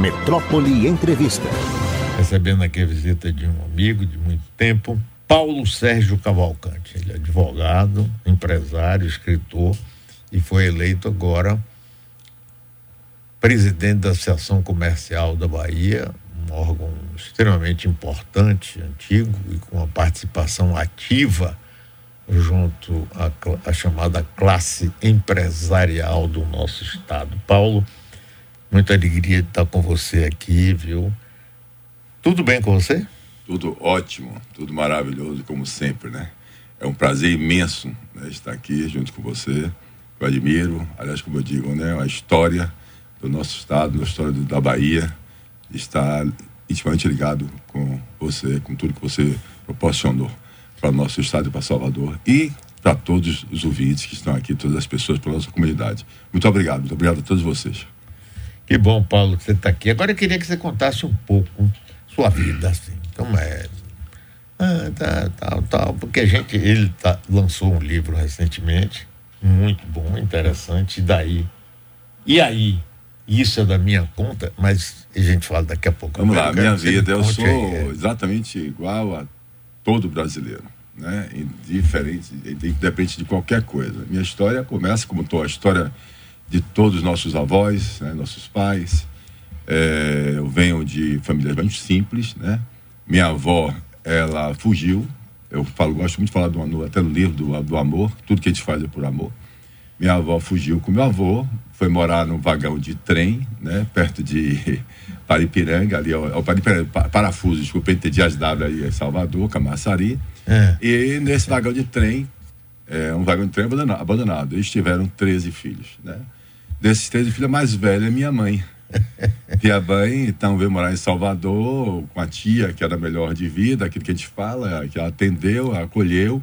Metrópole Entrevista. Recebendo aqui a visita de um amigo de muito tempo, Paulo Sérgio Cavalcante. Ele é advogado, empresário, escritor e foi eleito agora presidente da Associação Comercial da Bahia, um órgão extremamente importante, antigo e com uma participação ativa junto à, à chamada classe empresarial do nosso estado. Paulo, muita alegria de estar com você aqui, viu? Tudo bem com você? Tudo ótimo, tudo maravilhoso, como sempre, né? É um prazer imenso né, estar aqui junto com você. Eu admiro, aliás, como eu digo, né? A história do nosso estado, da história da Bahia, está intimamente ligado com você, com tudo que você proporcionou para o nosso estado e para Salvador e para todos os ouvintes que estão aqui, todas as pessoas, para a nossa comunidade. Muito obrigado, muito obrigado a todos vocês. Que bom, Paulo, que você está aqui. Agora eu queria que você contasse um pouco sua vida, assim, como é. Ah, tá, tal, tal, porque a gente, ele tá, lançou um livro recentemente, muito bom, interessante, e daí? E aí? Isso é da minha conta, mas a gente fala daqui a pouco. Vamos lá, minha vida, eu sou aí, é. exatamente igual a todo brasileiro, né? Indiferente, independente de qualquer coisa. Minha história começa como tô, a história de todos os nossos avós, né? nossos pais. É, eu venho de famílias bem simples, né? Minha avó, ela fugiu. Eu falo, gosto muito de falar do até no livro do, do amor. Tudo que a gente faz é por amor. Minha avó fugiu com meu avô, foi morar num vagão de trem, né, perto de Paripiranga, ali, ao, Paripiranga, Parafuso, desculpa, entre Dias aí em Salvador, Camaçari. É. E nesse vagão de trem, é, um vagão de trem abandonado, abandonado, eles tiveram 13 filhos, né? Desses 13 filhos, a mais velha é minha mãe. Minha mãe, então, veio morar em Salvador com a tia, que era melhor de vida, aquilo que a gente fala, que ela atendeu, acolheu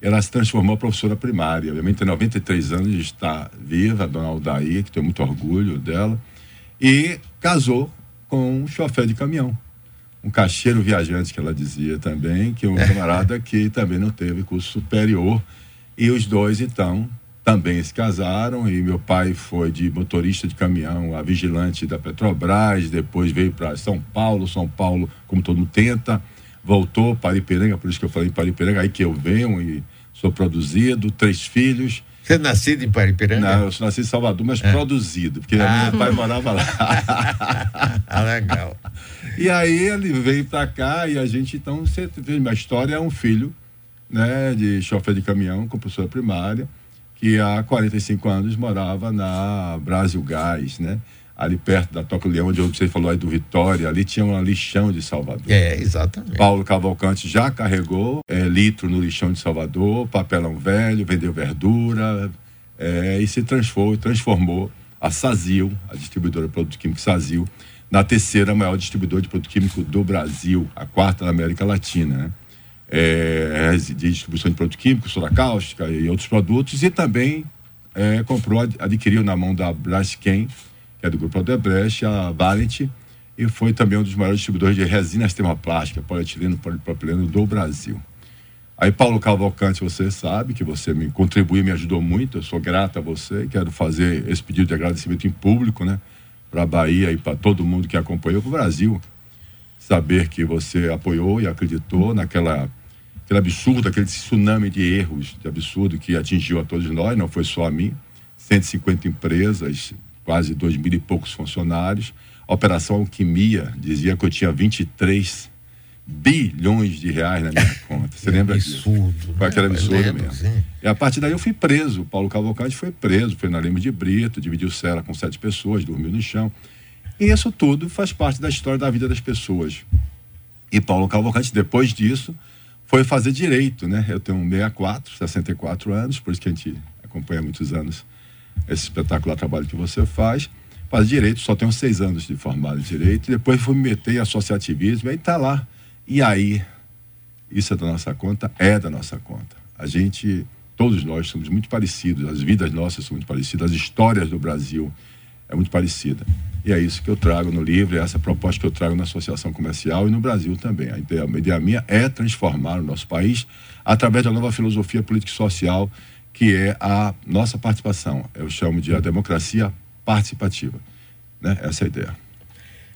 ela se transformou em professora primária. Minha mãe tem 93 anos e está viva, a dona Aldair, que tenho muito orgulho dela, e casou com um chofer de caminhão. Um caixeiro viajante, que ela dizia também, que é um camarada que também não teve curso superior. E os dois, então, também se casaram. E meu pai foi de motorista de caminhão a vigilante da Petrobras, depois veio para São Paulo. São Paulo, como todo mundo tenta, voltou para Ipiranga, por isso que eu falei para Ipiranga, aí que eu venho e sou produzido, três filhos. Você é nascido em Paripiranga? Não, eu sou nascido em Salvador, mas é. produzido, porque ah. meu pai morava lá. ah, legal. E aí ele veio para cá e a gente, então, você, minha história é um filho, né, de chofer de caminhão, com professora primária, que há 45 anos morava na Brasil Gás, né? ali perto da Toca Leão, onde você falou aí do Vitória, ali tinha um lixão de Salvador. É, exatamente. Paulo Cavalcante já carregou é, litro no lixão de Salvador, papelão velho, vendeu verdura é, e se transformou, transformou a Sazil, a distribuidora de produto químico Sazil, na terceira maior distribuidora de produto químico do Brasil, a quarta da América Latina, né? É, de distribuição de produto químico, soda cáustica e outros produtos, e também é, comprou, adquiriu na mão da Braskem, que é do grupo Odebrecht, a Valent, e foi também um dos maiores distribuidores de resinas termoplásticas, polietileno, polipropileno do Brasil. Aí, Paulo Cavalcante, você sabe que você me contribuiu, me ajudou muito, eu sou grato a você, quero fazer esse pedido de agradecimento em público, né, para a Bahia e para todo mundo que acompanhou, para o Brasil, saber que você apoiou e acreditou naquela aquele absurdo, aquele tsunami de erros, de absurdo que atingiu a todos nós, não foi só a mim, 150 empresas, quase dois mil e poucos funcionários. A Operação Alquimia dizia que eu tinha 23 bilhões de reais na minha conta. Você é lembra absurdo, disso? Foi aquele absurdo lembro, mesmo. Sim. E a partir daí eu fui preso. Paulo Cavalcante foi preso, foi na Lima de Brito, dividiu cela com sete pessoas, dormiu no chão. E isso tudo faz parte da história da vida das pessoas. E Paulo Cavalcante, depois disso, foi fazer direito, né? Eu tenho 64, 64 anos, por isso que a gente acompanha há muitos anos esse espetacular trabalho que você faz. Faz direito, só tenho seis anos de formado em direito, depois fui me meter em associativismo, e aí tá lá. E aí, isso é da nossa conta? É da nossa conta. A gente, todos nós somos muito parecidos, as vidas nossas são muito parecidas, as histórias do Brasil é muito parecida. E é isso que eu trago no livro, é essa proposta que eu trago na Associação Comercial e no Brasil também. A ideia, a ideia minha é transformar o nosso país através da nova filosofia política e social que é a nossa participação. Eu chamo de a democracia participativa. Né? Essa é a ideia.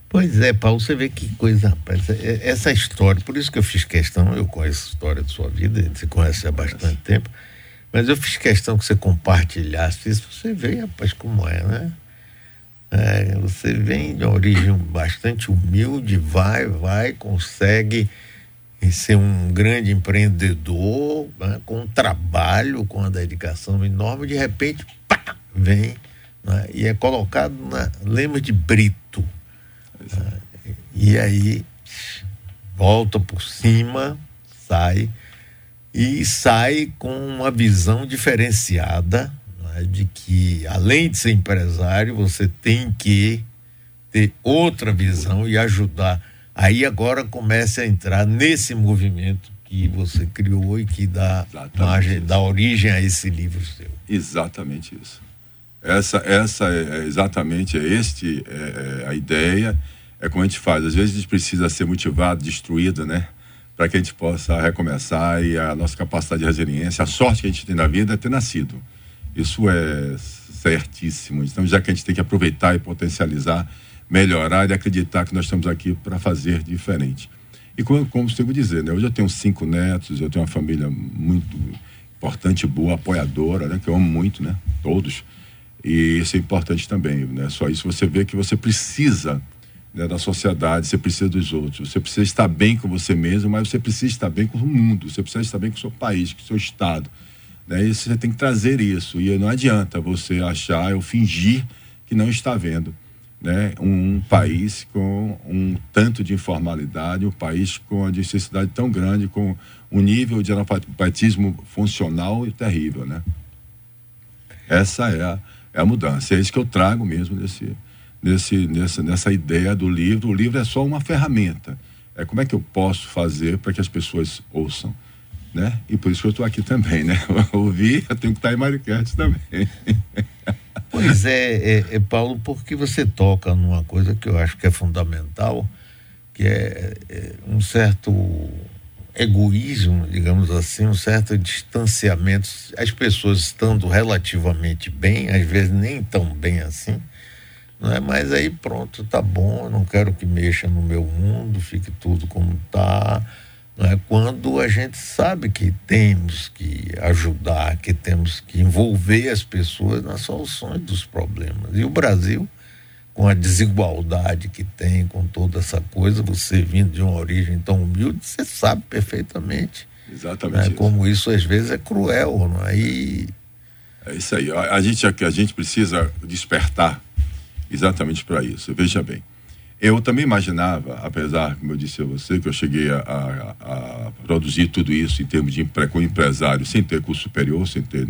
Pois é, Paulo, você vê que coisa, rapaz. É, essa história, por isso que eu fiz questão, eu conheço a história de sua vida, você conhece há bastante tempo, mas eu fiz questão que você compartilhasse isso, você vê, rapaz, como é, né? É, você vem de origem bastante humilde, vai, vai, consegue ser um grande empreendedor, né, com trabalho, com uma dedicação enorme, de repente, pá, vem né, e é colocado na lema de Brito. Né, e aí volta por cima, sai, e sai com uma visão diferenciada de que, além de ser empresário, você tem que ter outra visão e ajudar. Aí agora comece a entrar nesse movimento que você criou e que dá, margem, dá origem a esse livro seu. Exatamente isso. Essa, essa é, é exatamente é este é, é, a ideia. É como a gente faz. Às vezes a gente precisa ser motivado, destruído, né? Para que a gente possa recomeçar e a nossa capacidade de resiliência, a sorte que a gente tem na vida é ter nascido. Isso é certíssimo. Então, já que a gente tem que aproveitar e potencializar, melhorar e acreditar que nós estamos aqui para fazer diferente. E como, como costumo dizer, né? Hoje eu tenho cinco netos, eu tenho uma família muito importante, boa, apoiadora, né? Que eu amo muito, né? Todos. E isso é importante também, né? Só isso você vê que você precisa né, da sociedade, você precisa dos outros. Você precisa estar bem com você mesmo, mas você precisa estar bem com o mundo. Você precisa estar bem com o seu país, com o seu estado. Né? E você tem que trazer isso. E não adianta você achar ou fingir que não está vendo. Né? Um, país com um tanto de informalidade, um país com a necessidade tão grande, com um nível de analfabetismo funcional e terrível. Né? Essa é a, é a mudança. É isso que eu trago mesmo nesse, nesse, nessa, nessa ideia do livro. O livro é só uma ferramenta. É como é que eu posso fazer para que as pessoas ouçam né? E por isso que eu estou aqui também, né? Ouvir, eu tenho que estar em Maricante também. Pois é, é, é, Paulo, porque você toca numa coisa que eu acho que é fundamental, que é, é um certo egoísmo, digamos assim, um certo distanciamento. As pessoas estando relativamente bem, às vezes nem tão bem assim, não é? Mas aí pronto, tá bom, eu não quero que mexa no meu mundo, fique tudo como está é? quando a gente sabe que temos que ajudar, que temos que envolver as pessoas nas soluções dos problemas. E o Brasil, com a desigualdade que tem, com toda essa coisa, você vindo de uma origem tão humilde, você sabe perfeitamente Exatamente né? como isso às vezes é cruel. Não é? E... é isso aí. A, a, gente, a gente precisa despertar exatamente para isso. Veja bem. Eu também imaginava, apesar, como eu disse a você, que eu cheguei a, a, a produzir tudo isso em termos de empre, com empresário, sem ter curso superior, sem ter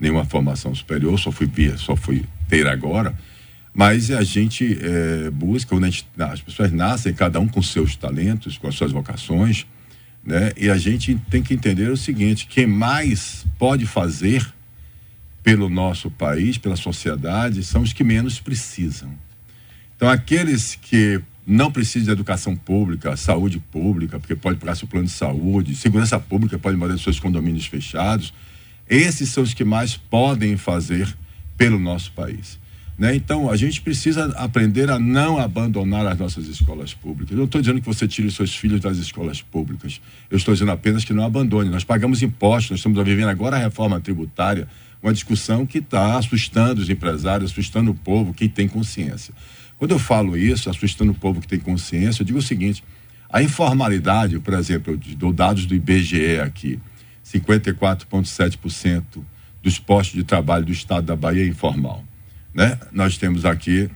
nenhuma formação superior, só fui, só fui ter agora. Mas a gente é, busca, gente, as pessoas nascem, cada um com seus talentos, com as suas vocações, né? E a gente tem que entender o seguinte: quem mais pode fazer pelo nosso país, pela sociedade, são os que menos precisam. Então, aqueles que não precisam de educação pública, saúde pública, porque pode pagar seu plano de saúde, segurança pública, pode manter seus condomínios fechados, esses são os que mais podem fazer pelo nosso país. Né? Então, a gente precisa aprender a não abandonar as nossas escolas públicas. Eu não estou dizendo que você tire os seus filhos das escolas públicas. Eu estou dizendo apenas que não abandone. Nós pagamos impostos, nós estamos vivendo agora a reforma tributária, uma discussão que está assustando os empresários, assustando o povo, quem tem consciência. Quando eu falo isso, assustando o povo que tem consciência, eu digo o seguinte: a informalidade, por exemplo, eu dou dados do IBGE aqui, 54,7% dos postos de trabalho do estado da Bahia é informal. Né? Nós temos aqui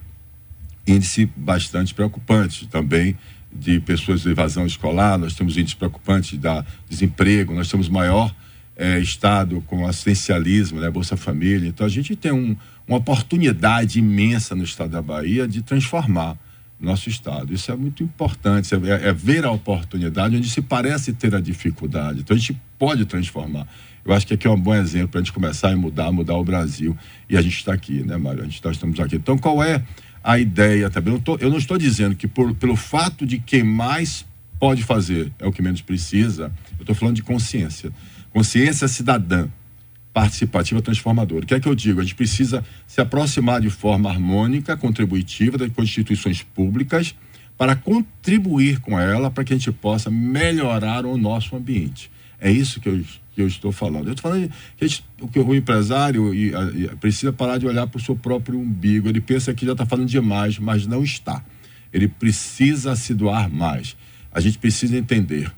índice bastante preocupante também de pessoas de evasão escolar, nós temos índice preocupante da desemprego, nós temos maior é, estado com assistencialismo, né, Bolsa Família. Então a gente tem um, uma oportunidade imensa no estado da Bahia de transformar nosso estado. Isso é muito importante, é, é ver a oportunidade onde se parece ter a dificuldade. Então a gente pode transformar. Eu acho que aqui é um bom exemplo para a gente começar a mudar, mudar o Brasil. E a gente está aqui, né, Mário? A gente tá, estamos aqui. Então, qual é a ideia também? Eu, tô, eu não estou dizendo que por, pelo fato de quem mais pode fazer é o que menos precisa, eu estou falando de consciência. Consciência cidadã, participativa, transformadora. O que é que eu digo? A gente precisa se aproximar de forma harmônica, contributiva das instituições públicas, para contribuir com ela para que a gente possa melhorar o nosso ambiente. É isso que eu, que eu estou falando. Eu estou falando que, gente, que o empresário e, e, precisa parar de olhar para o seu próprio umbigo. Ele pensa que já está falando demais, mas não está. Ele precisa se doar mais. A gente precisa entender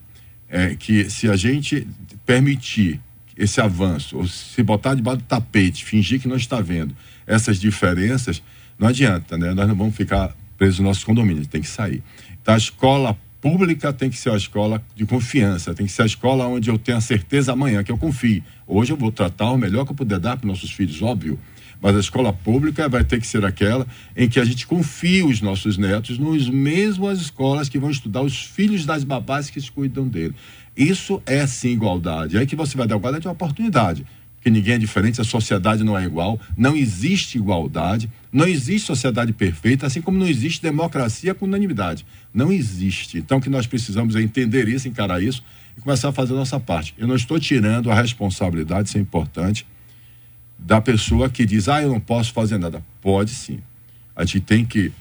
é, que se a gente permitir esse avanço, ou se botar debaixo do tapete, fingir que não está vendo essas diferenças, não adianta, né? Nós não vamos ficar presos nos nossos condomínios, tem que sair. Então, a escola pública tem que ser a escola de confiança, tem que ser a escola onde eu tenho a certeza amanhã que eu confie. Hoje eu vou tratar o melhor que eu puder dar para nossos filhos, óbvio. Mas a escola pública vai ter que ser aquela em que a gente confie os nossos netos nos mesmas escolas que vão estudar os filhos das babás que cuidam dele. Isso é sim igualdade. É aí que você vai dar igualdade de oportunidade que ninguém é diferente, a sociedade não é igual, não existe igualdade, não existe sociedade perfeita, assim como não existe democracia com unanimidade. Não existe. Então, o que nós precisamos é entender isso, encarar isso e começar a fazer a nossa parte. Eu não estou tirando a responsabilidade, isso é importante, da pessoa que diz, ah, eu não posso fazer nada. Pode sim. A gente tem que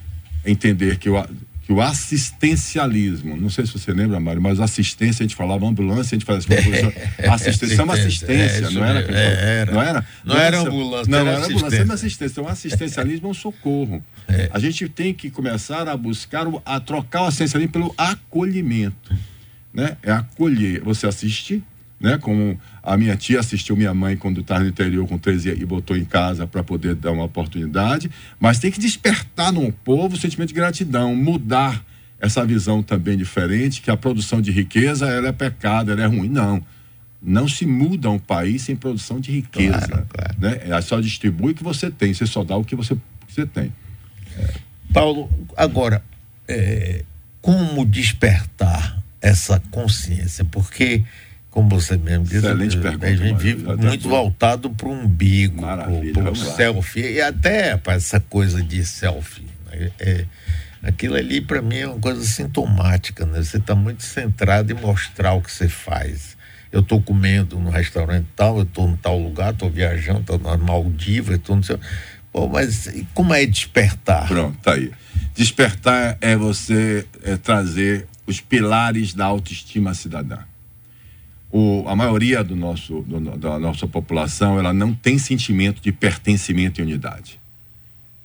entender que o, que o assistencialismo, não sei se você lembra, Mário, mas assistência, a gente falava ambulância, a gente fazia é, assistência, é uma assistência, é, não era, é, era? Não era? Não, não era ambulância. Não, era ambulância, era assistência. Então, assistencialismo é um socorro. É. A gente tem que começar a buscar, a trocar o assistencialismo pelo acolhimento. Né? É acolher. Você assiste, né? Como a minha tia assistiu minha mãe quando estava no interior com 13 e botou em casa para poder dar uma oportunidade, mas tem que despertar no povo o sentimento de gratidão, mudar essa visão também diferente, que a produção de riqueza ela é pecado, ela é ruim. Não. Não se muda um país sem produção de riqueza. Claro, claro. Né? É só distribui o que você tem, você só dá o que você, que você tem. É. Paulo, agora, é, como despertar essa consciência? Porque como você mesmo disse, Excelente pergunta, a gente vive muito voltado para o umbigo, para o selfie, e até para essa coisa de selfie. Né? É, aquilo ali, para mim, é uma coisa sintomática. Né? Você está muito centrado em mostrar o que você faz. Eu estou comendo no restaurante tal, eu estou em tal lugar, estou viajando, estou na Maldiva, estou no seu. Pô, mas como é despertar? Pronto, tá aí. Despertar é você é, trazer os pilares da autoestima cidadã o, a maioria do nosso, do, da nossa população ela não tem sentimento de pertencimento e unidade.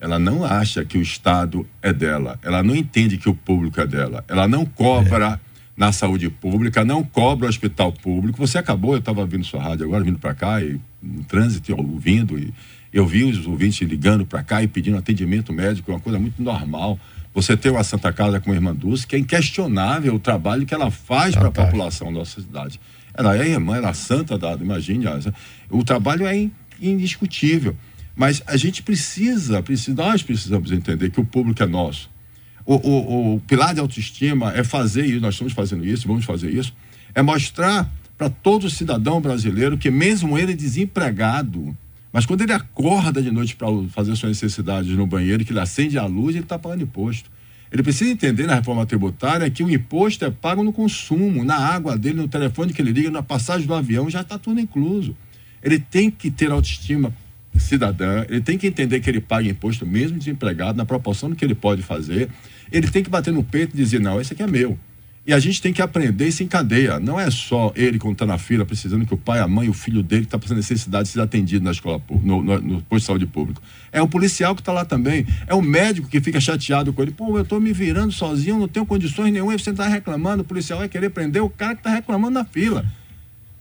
Ela não acha que o Estado é dela. Ela não entende que o público é dela. Ela não cobra é. na saúde pública, não cobra o hospital público. Você acabou, eu estava vindo sua rádio agora, vindo para cá, e no trânsito, ouvindo, e eu vi os ouvintes ligando para cá e pedindo atendimento médico, é uma coisa muito normal. Você tem uma Santa Casa com a Irmã Dulce, que é inquestionável o trabalho que ela faz para a população da nossa cidade. Ela é irmã, ela é santa dada, imagine. O trabalho é indiscutível. Mas a gente precisa, precisa, nós precisamos entender que o público é nosso. O, o, o pilar de autoestima é fazer isso, nós estamos fazendo isso, vamos fazer isso, é mostrar para todo cidadão brasileiro que mesmo ele desempregado, mas quando ele acorda de noite para fazer suas necessidades no banheiro, que ele acende a luz, ele está pagando imposto. Ele precisa entender na reforma tributária que o imposto é pago no consumo, na água dele, no telefone que ele liga, na passagem do avião, já está tudo incluso. Ele tem que ter autoestima cidadã, ele tem que entender que ele paga imposto mesmo desempregado, na proporção do que ele pode fazer. Ele tem que bater no peito e dizer: não, esse aqui é meu. E a gente tem que aprender isso em cadeia. Não é só ele quando está na fila precisando que o pai, a mãe, o filho dele que está passando necessidade seja atendido na escola, no, no, no posto de saúde público. É o policial que está lá também. É o médico que fica chateado com ele. Pô, eu estou me virando sozinho, não tenho condições nenhuma. E você está reclamando, o policial vai querer prender o cara que está reclamando na fila.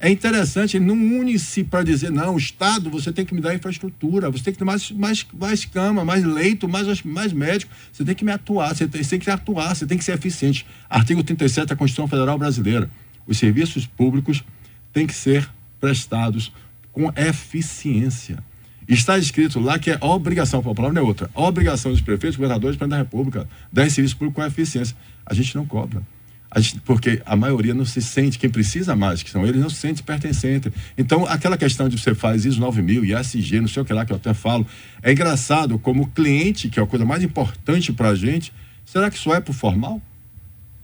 É interessante, ele não une-se para dizer, não, o Estado, você tem que me dar infraestrutura, você tem que ter mais, mais, mais cama, mais leito, mais, mais médico, você tem que me atuar, você tem, você tem que atuar, você tem que ser eficiente. Artigo 37 da Constituição Federal Brasileira. Os serviços públicos têm que ser prestados com eficiência. Está escrito lá que é obrigação, a palavra não é outra, obrigação dos prefeitos, governadores, presidente da República, dar serviço público com eficiência. A gente não cobra. A gente, porque a maioria não se sente, quem precisa mais, que são eles, não se sente pertencente. Então, aquela questão de você faz ISO 9000 e não sei o que lá que eu até falo, é engraçado como cliente, que é a coisa mais importante para a gente, será que só é para o formal?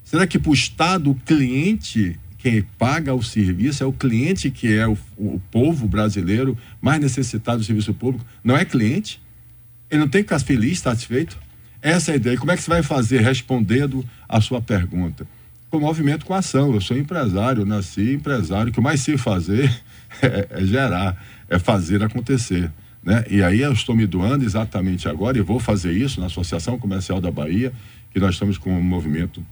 Será que para o Estado, o cliente, quem paga o serviço, é o cliente que é o, o povo brasileiro mais necessitado do serviço público, não é cliente? Ele não tem que ficar feliz, satisfeito? Essa é a ideia. Como é que você vai fazer respondendo a sua pergunta? Com movimento com ação. Eu sou empresário, nasci empresário. O que mais sei fazer é, é gerar, é fazer acontecer. Né? E aí eu estou me doando exatamente agora e vou fazer isso na Associação Comercial da Bahia, que nós estamos com um movimento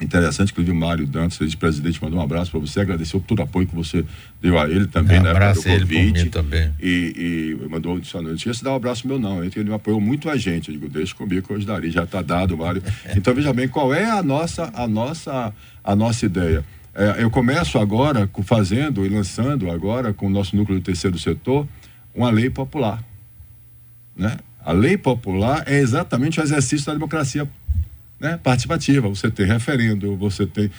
interessante, inclusive o Mário Dantas, ex-presidente, mandou um abraço para você, agradeceu por todo o apoio que você deu a ele também, um né? Abraço ele por mim também. E, e mandou, disse, não esqueça de dar um abraço meu não, ele, ele apoiou muito a gente, eu digo, deixa comigo que eu daria, já está dado, Mário. então veja bem, qual é a nossa, a nossa, a nossa ideia? É, eu começo agora fazendo e lançando agora com o nosso núcleo do terceiro setor uma lei popular, né? A lei popular é exatamente o exercício da democracia né, participativa. Você tem referendo, você tem.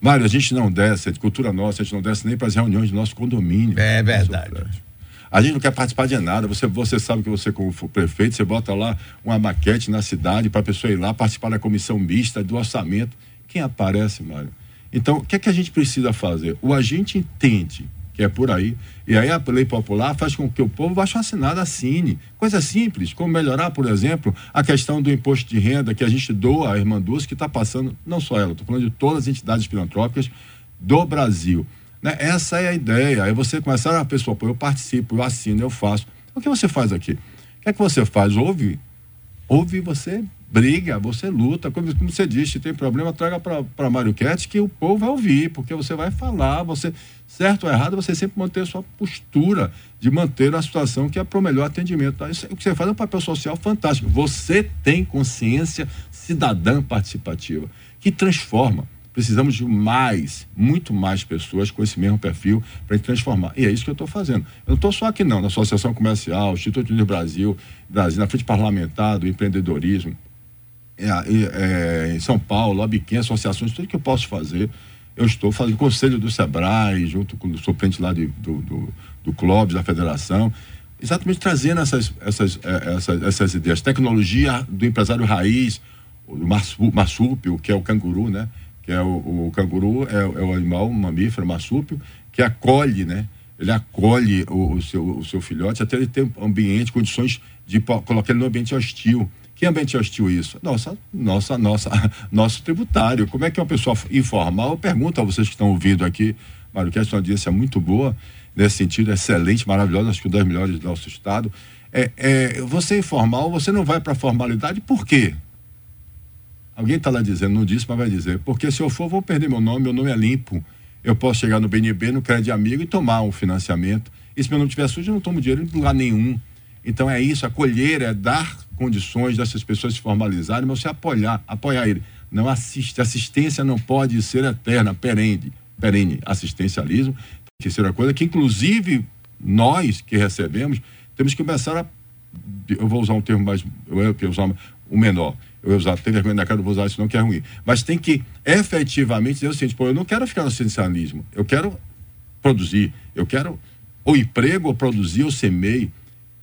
Mário, a gente não desce, é de cultura nossa, a gente não desce nem para as reuniões do nosso condomínio. É verdade. A gente não quer participar de nada. Você, você sabe que você, como prefeito, você bota lá uma maquete na cidade para a pessoa ir lá participar da comissão mista, do orçamento. Quem aparece, Mário? Então, o que é que a gente precisa fazer? O agente entende é por aí. E aí a lei popular faz com que o povo baixo assinado assine. Coisa simples, como melhorar, por exemplo, a questão do imposto de renda que a gente doa à Irmã Dulce, que está passando, não só ela, estou falando de todas as entidades filantrópicas do Brasil. Né? Essa é a ideia. Aí você começar, a pessoa, pô, eu participo, eu assino, eu faço. O que você faz aqui? O que é que você faz? Ouve, ouve você briga, você luta, como, como você disse, se tem problema, traga para Mário Cat que o povo vai ouvir, porque você vai falar, você, certo ou errado, você sempre manter a sua postura de manter a situação que é para o melhor atendimento. Tá? Isso, o que você faz é um papel social fantástico. Você tem consciência cidadã participativa, que transforma. Precisamos de mais, muito mais pessoas com esse mesmo perfil para transformar. E é isso que eu estou fazendo. Eu não estou só aqui, não, na Associação Comercial, Instituto do Brasil, Brasil, na frente parlamentar do empreendedorismo, é, é, em São Paulo, Abiquim, associações, tudo que eu posso fazer. Eu estou fazendo conselho do SEBRAE, junto com o suplente lá de, do, do, do Clóvis, da federação, exatamente trazendo essas, essas, é, essas, essas ideias. Tecnologia do empresário raiz, o marsúpio, que é o canguru, né? Que é o, o canguru, é, é, o animal, mamífero, marsúpio, que acolhe, né? Ele acolhe o, o, seu, o seu filhote até ele ter ambiente, condições de colocar ele no ambiente hostil. Que ambiente hostil isso? Nossa, nossa, nossa, nosso tributário. Como é que uma pessoa informal, eu pergunto a vocês que estão ouvindo aqui, Mário, que é uma audiência muito boa, nesse sentido, excelente, maravilhosa, acho que uma das melhores do nosso estado. É, é, você informal, você não vai para formalidade, por quê? Alguém está lá dizendo, não disse, mas vai dizer. Porque se eu for, vou perder meu nome, meu nome é limpo. Eu posso chegar no BNB, no crédito amigo e tomar um financiamento. E se meu nome estiver sujo, eu não tomo dinheiro em lugar nenhum. Então é isso, acolher, é dar condições dessas pessoas se formalizarem, mas você apoiar, apoiar ele. Não assiste, assistência não pode ser eterna, perene, perene. Assistencialismo, terceira coisa, que inclusive nós que recebemos, temos que começar a. Eu vou usar um termo mais. Eu vou usar o menor. Eu vou usar, tem vergonha na cara, eu vou usar isso não, que é ruim. Mas tem que efetivamente dizer o seguinte: pô, eu não quero ficar no assistencialismo, eu quero produzir, eu quero ou emprego, ou produzir, ou semeio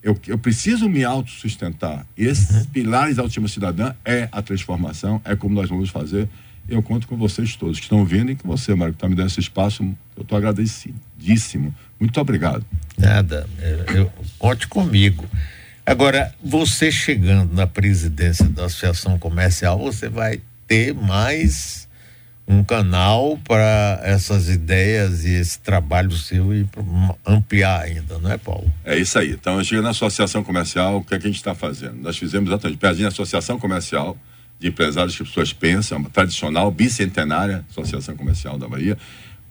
eu, eu preciso me autossustentar. E esses uhum. pilares da última cidadã é a transformação, é como nós vamos fazer. Eu conto com vocês todos que estão vendo e com você, Mário, que está me dando esse espaço. Eu estou agradecidíssimo. Muito obrigado. Nada. Eu, conte comigo. Agora, você chegando na presidência da Associação Comercial, você vai ter mais um canal para essas ideias e esse trabalho seu e ampliar ainda, não é, Paulo? É isso aí. Então, eu cheguei na associação comercial, o que, é que a gente está fazendo? Nós fizemos exatamente, Pezinha Associação Comercial de Empresários que as pessoas pensam, uma tradicional, bicentenária Associação Comercial da Bahia,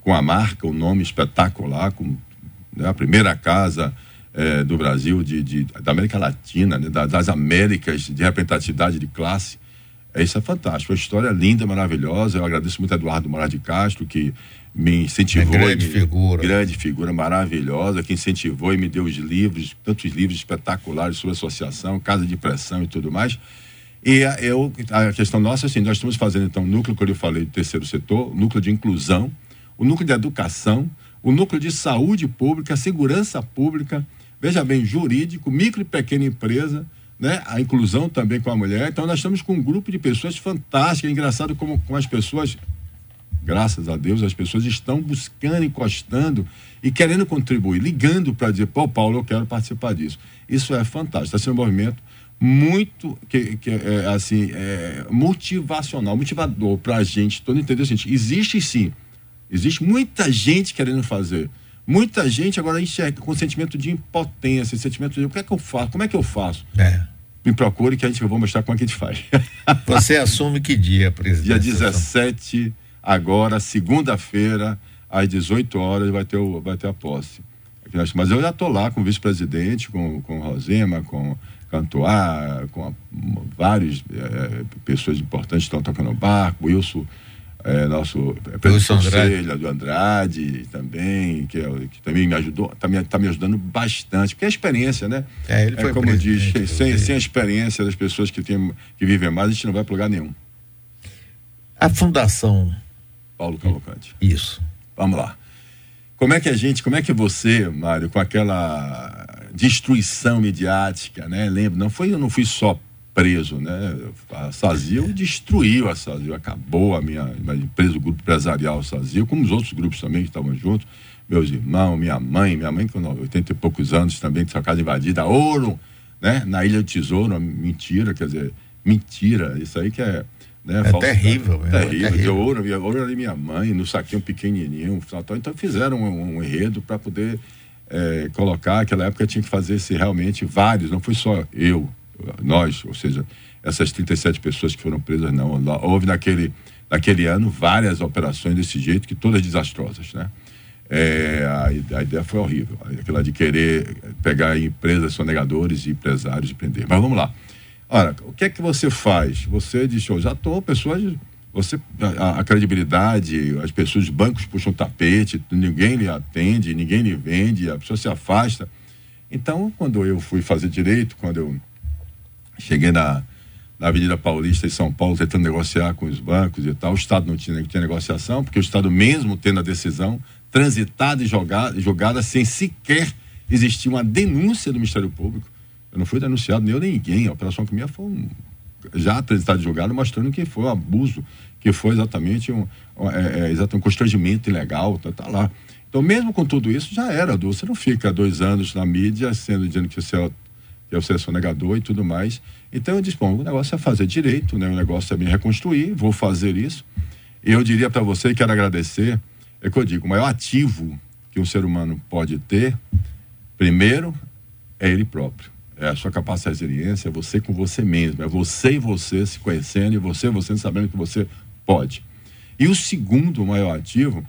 com a marca, o um nome espetacular, com né, a primeira casa é, do Brasil, de, de, da América Latina, né, das Américas, de representatividade de classe isso é fantástico. A história é linda, maravilhosa. Eu agradeço muito a Eduardo Moraes de Castro, que me incentivou. É grande me, figura. Grande figura, maravilhosa, que incentivou e me deu os livros, tantos livros espetaculares sobre associação, casa de pressão e tudo mais. E a, eu, a questão nossa, assim, nós estamos fazendo então o núcleo que eu falei do terceiro setor, o núcleo de inclusão, o núcleo de educação, o núcleo de saúde pública, segurança pública, veja bem, jurídico, micro e pequena empresa, né? a inclusão também com a mulher. Então, nós estamos com um grupo de pessoas fantásticas. É engraçado como, como as pessoas, graças a Deus, as pessoas estão buscando, encostando e querendo contribuir, ligando para dizer, pô, Paulo, eu quero participar disso. Isso é fantástico. Está sendo um movimento muito que, que é, assim é, motivacional, motivador para a gente todo entender seguinte: existe sim, existe muita gente querendo fazer, muita gente agora enxerga com sentimento de impotência, sentimento de o que é que eu faço, como é que eu faço? É. Me procure que a gente vou mostrar como é que a gente faz. Você assume que dia, presidente? Dia 17, agora, segunda-feira, às 18 horas, vai ter, o, vai ter a posse. Mas eu já estou lá com o vice-presidente, com, com Rosema, com Cantoar, com a, várias é, pessoas importantes que estão tocando barco, Wilson, é, nosso presidente Andrade. do Andrade também, que, é, que também me ajudou, está me, tá me ajudando bastante, porque é a experiência, né? É, ele foi é como diz, sem, sem a experiência das pessoas que, tem, que vivem mais, a gente não vai para lugar nenhum. A Fundação Paulo Cavalcante. Isso. Vamos lá. Como é que a gente, como é que você, Mário, com aquela destruição midiática, né? Lembro, não foi, eu não fui só preso, né? A Sazil destruiu a Sazil, acabou a minha, minha empresa, o grupo empresarial Sazil, como os outros grupos também que estavam juntos, meus irmãos, minha mãe, minha mãe com 80 e poucos anos também, que sua casa invadida, ouro, né? Na Ilha do Tesouro, mentira, quer dizer, mentira, isso aí que é né? É terrível, é terrível. terrível. ouro, ouro ali minha mãe, no saquinho pequenininho. Então fizeram um, um enredo para poder é, colocar. Aquela época tinha que fazer se realmente vários, não foi só eu, nós, ou seja, essas 37 pessoas que foram presas, não. Houve naquele, naquele ano várias operações desse jeito, que todas desastrosas, né? É, a, a, ideia foi horrível, aquela de querer pegar empresas sonegadores e empresários e prender. Mas vamos lá. Ora, o que é que você faz? Você diz, eu já estou, pessoas, você, a, a, credibilidade, as pessoas, os bancos puxam tapete, ninguém lhe atende, ninguém lhe vende, a pessoa se afasta. Então, quando eu fui fazer direito, quando eu cheguei na, na Avenida Paulista em São Paulo, tentando negociar com os bancos e tal, o Estado não tinha, não tinha negociação, porque o Estado mesmo tendo a decisão transitada e jogada, jogada sem sequer existir uma denúncia do Ministério Público, eu não fui denunciado, nem eu nem ninguém. A operação que minha foi um, já apresentado julgado mostrando que foi um abuso, que foi exatamente um, é, é, exatamente um constrangimento ilegal, tá, tá, lá. Então, mesmo com tudo isso, já era, Du. Você não fica dois anos na mídia sendo dizendo que você é, que você é sonegador e tudo mais. Então, eu disse, bom, o negócio é fazer direito, né? o negócio é me reconstruir, vou fazer isso. E eu diria para você, quero agradecer, é que eu digo, o maior ativo que um ser humano pode ter, primeiro, é ele próprio é a sua capacidade de resiliência, é você com você mesmo, é você e você se conhecendo e você e você sabendo que você pode. E o segundo maior ativo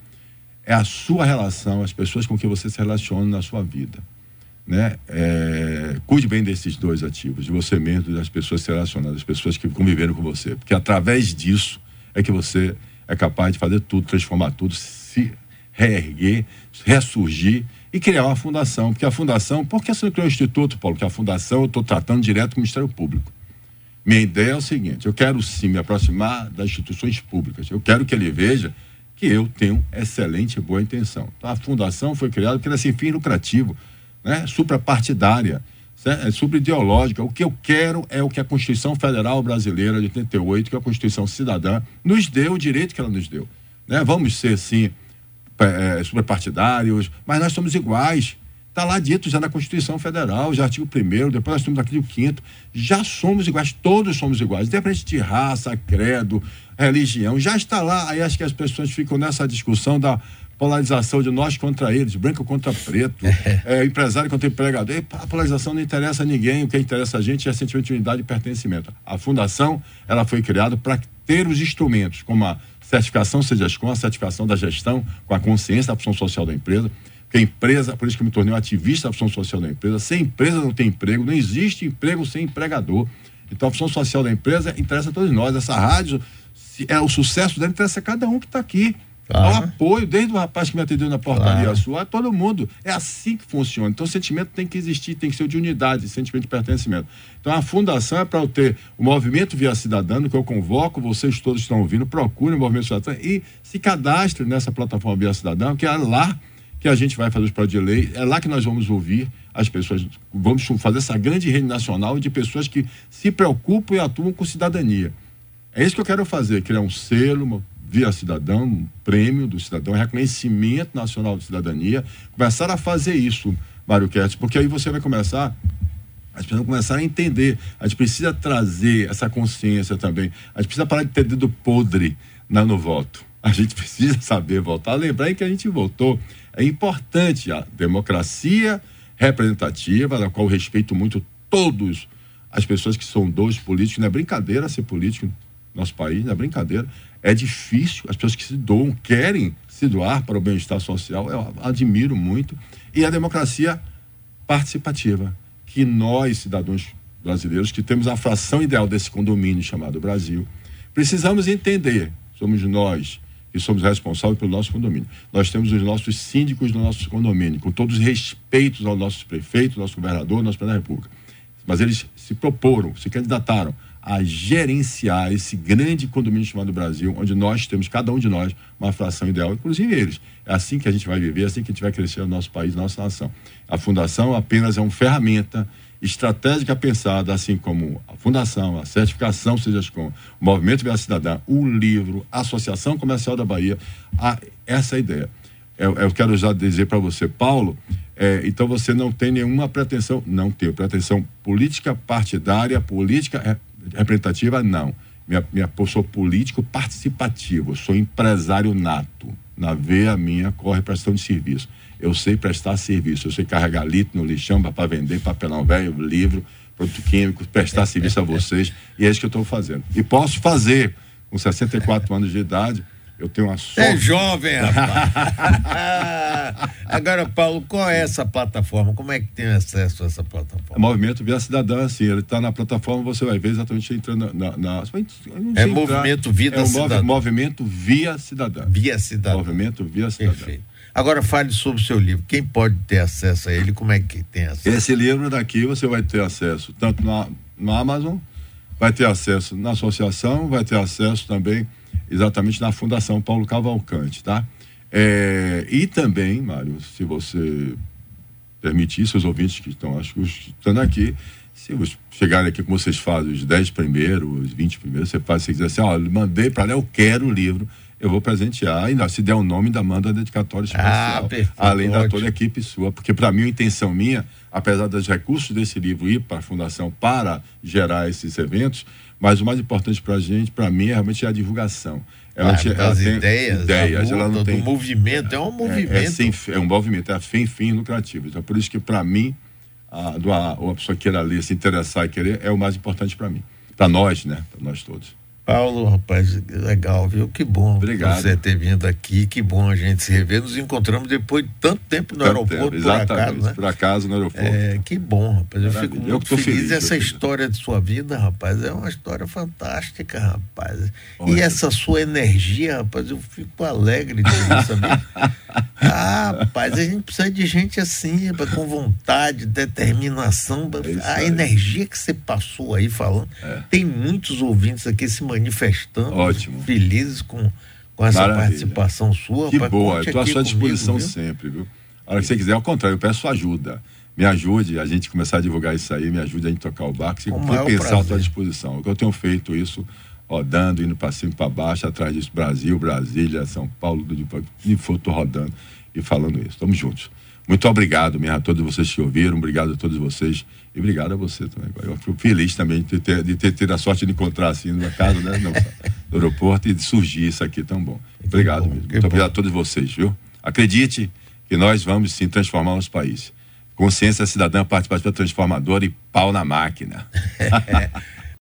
é a sua relação, as pessoas com quem você se relaciona na sua vida. Né? É, cuide bem desses dois ativos, de você mesmo e das pessoas se relacionando, das pessoas que conviveram com você, porque através disso é que você é capaz de fazer tudo, transformar tudo, se reerguer, ressurgir e criar uma fundação. Porque a fundação, por que você não criou um instituto, Paulo? Que a fundação eu estou tratando direto com o Ministério Público. Minha ideia é o seguinte: eu quero sim me aproximar das instituições públicas. Eu quero que ele veja que eu tenho excelente e boa intenção. Então, a fundação foi criada porque era sem fim lucrativo, né? suprapartidária, é subideológica. O que eu quero é o que a Constituição Federal Brasileira de 88, que é a Constituição Cidadã, nos deu o direito que ela nos deu. Né? Vamos ser, sim, é, superpartidários, mas nós somos iguais. Está lá dito já na Constituição Federal, já artigo 1 depois nós temos artigo 5 já somos iguais, todos somos iguais, independente de raça, credo, religião, já está lá. Aí acho que as pessoas ficam nessa discussão da polarização de nós contra eles, branco contra preto, é, empresário contra empregador. E a polarização não interessa a ninguém, o que interessa a gente é sentimento de unidade e pertencimento. A fundação, ela foi criada para ter os instrumentos, como a certificação com a certificação da gestão com a consciência da função social da empresa, que a empresa, por isso que eu me tornei um ativista da função social da empresa, sem empresa não tem emprego, não existe emprego sem empregador. Então a função social da empresa interessa a todos nós. Essa rádio, é o sucesso dela interessa a cada um que está aqui. Claro. Apoio, desde o rapaz que me atendeu na portaria claro. sua, todo mundo. É assim que funciona. Então, o sentimento tem que existir, tem que ser de unidade, sentimento de pertencimento. Então, a fundação é para eu ter o movimento Via Cidadã, que eu convoco, vocês todos estão ouvindo, procurem o movimento Cidadã e se cadastrem nessa plataforma Via Cidadã, que é lá que a gente vai fazer os projetos de lei, é lá que nós vamos ouvir as pessoas, vamos fazer essa grande rede nacional de pessoas que se preocupam e atuam com cidadania. É isso que eu quero fazer, criar um selo, via cidadão, um prêmio do cidadão, reconhecimento nacional de cidadania, começar a fazer isso, Mário Kertz, porque aí você vai começar As pessoas começaram a entender. A gente precisa trazer essa consciência também. A gente precisa parar de ter dedo podre no voto. A gente precisa saber votar. Lembrar que a gente votou. É importante a democracia representativa, da qual respeito muito todos as pessoas que são dois políticos. Não é brincadeira ser político no nosso país, não é brincadeira. É difícil. As pessoas que se doam querem se doar para o bem-estar social. Eu admiro muito. E a democracia participativa, que nós, cidadãos brasileiros, que temos a fração ideal desse condomínio chamado Brasil, precisamos entender. Somos nós que somos responsáveis pelo nosso condomínio. Nós temos os nossos síndicos do nosso condomínio, com todos os respeitos aos nossos prefeitos, nosso governador, nosso presidente da República. Mas eles se proporam, se candidataram a gerenciar esse grande condomínio chamado Brasil, onde nós temos, cada um de nós, uma fração ideal, inclusive eles. É assim que a gente vai viver, é assim que a gente vai crescer o nosso país, nossa nação. A fundação apenas é uma ferramenta estratégica pensada, assim como a fundação, a certificação, seja com o Movimento Via Cidadã, o livro, a Associação Comercial da Bahia, a, essa é ideia. Eu, eu quero já dizer para você, Paulo, é, então você não tem nenhuma pretensão, não tenho pretensão política partidária, política representativa, não. Minha, minha, eu sou político participativo, sou empresário nato. Na veia minha corre prestação de serviço. Eu sei prestar serviço, eu sei carregar litro no lixão para vender papelão velho, livro, produto químico, prestar serviço a vocês. E é isso que eu estou fazendo. E posso fazer, com 64 anos de idade, eu tenho uma sorte. É jovem, rapaz. Agora, Paulo, qual é essa plataforma? Como é que tem acesso a essa plataforma? É Movimento Via Cidadã, sim. Ele está na plataforma, você vai ver exatamente entrando na. na, na é Movimento Vida é Cidadã. Movimento Via Cidadã. Via Cidadã. Movimento Via Cidadã. Perfeito. Agora fale sobre o seu livro. Quem pode ter acesso a ele? Como é que tem acesso? Esse livro daqui você vai ter acesso tanto na, no Amazon, vai ter acesso na associação, vai ter acesso também exatamente na Fundação Paulo Cavalcante, tá? É, e também, Mário, se você permitir, seus ouvintes que estão, acho que estando aqui, se chegarem aqui como vocês fazem, os 10 primeiros, os 20 primeiros, você faz, se quiser assim, ó, mandei para lá, eu quero o livro, eu vou presentear, ainda se der o um nome, ainda manda a dedicatória ah, especial, perfeito, além ótimo. da toda a equipe sua, porque para mim a intenção minha, apesar dos recursos desse livro ir para a fundação para gerar esses eventos, mas o mais importante para a gente, para mim, é realmente a divulgação. Ela, ah, ela tem ideias, ideias ela não tem, movimento, é um movimento. É, é, sem, é um movimento, é sem fins lucrativos. Então, por isso que, para mim, a, a, a pessoa queira ler, se interessar e querer, é o mais importante para mim. Para nós, né? Para nós todos. Paulo, rapaz, legal, viu? Que bom Obrigado. você ter vindo aqui, que bom a gente se rever. Nos encontramos depois de tanto tempo no tanto aeroporto, tempo, exatamente, por acaso, né? Por acaso no aeroporto. É, que bom, rapaz. Eu fico muito feliz. feliz. Essa história de sua vida, rapaz, é uma história fantástica, rapaz. Olha. E essa sua energia, rapaz, eu fico alegre de saber. ah, rapaz, a gente precisa de gente assim, rapaz, com vontade, determinação. É a energia que você passou aí falando. É. Tem muitos ouvintes aqui se manifestando Ótimo. felizes com, com essa Maravilha. participação sua. Que boa, estou à sua disposição comigo, sempre, viu? A hora que você quiser, ao contrário, eu peço ajuda. Me ajude a gente começar a divulgar isso aí, me ajude a gente tocar o barco. Se for pensar, à sua disposição. Eu tenho feito isso, rodando, indo para cima e para baixo, atrás disso, Brasil, Brasília, São Paulo, de onde for, estou rodando e falando isso. Estamos juntos. Muito obrigado mesmo a todos vocês que ouviram, obrigado a todos vocês e obrigado a você também. Eu fico feliz também de ter, de ter, ter a sorte de encontrar assim numa casa, né, no, no, aeroporto e de surgir isso aqui tão bom. Obrigado mesmo. Muito obrigado a todos vocês, viu? Acredite que nós vamos sim transformar o nosso país. Consciência cidadã participativa transformadora e pau na máquina.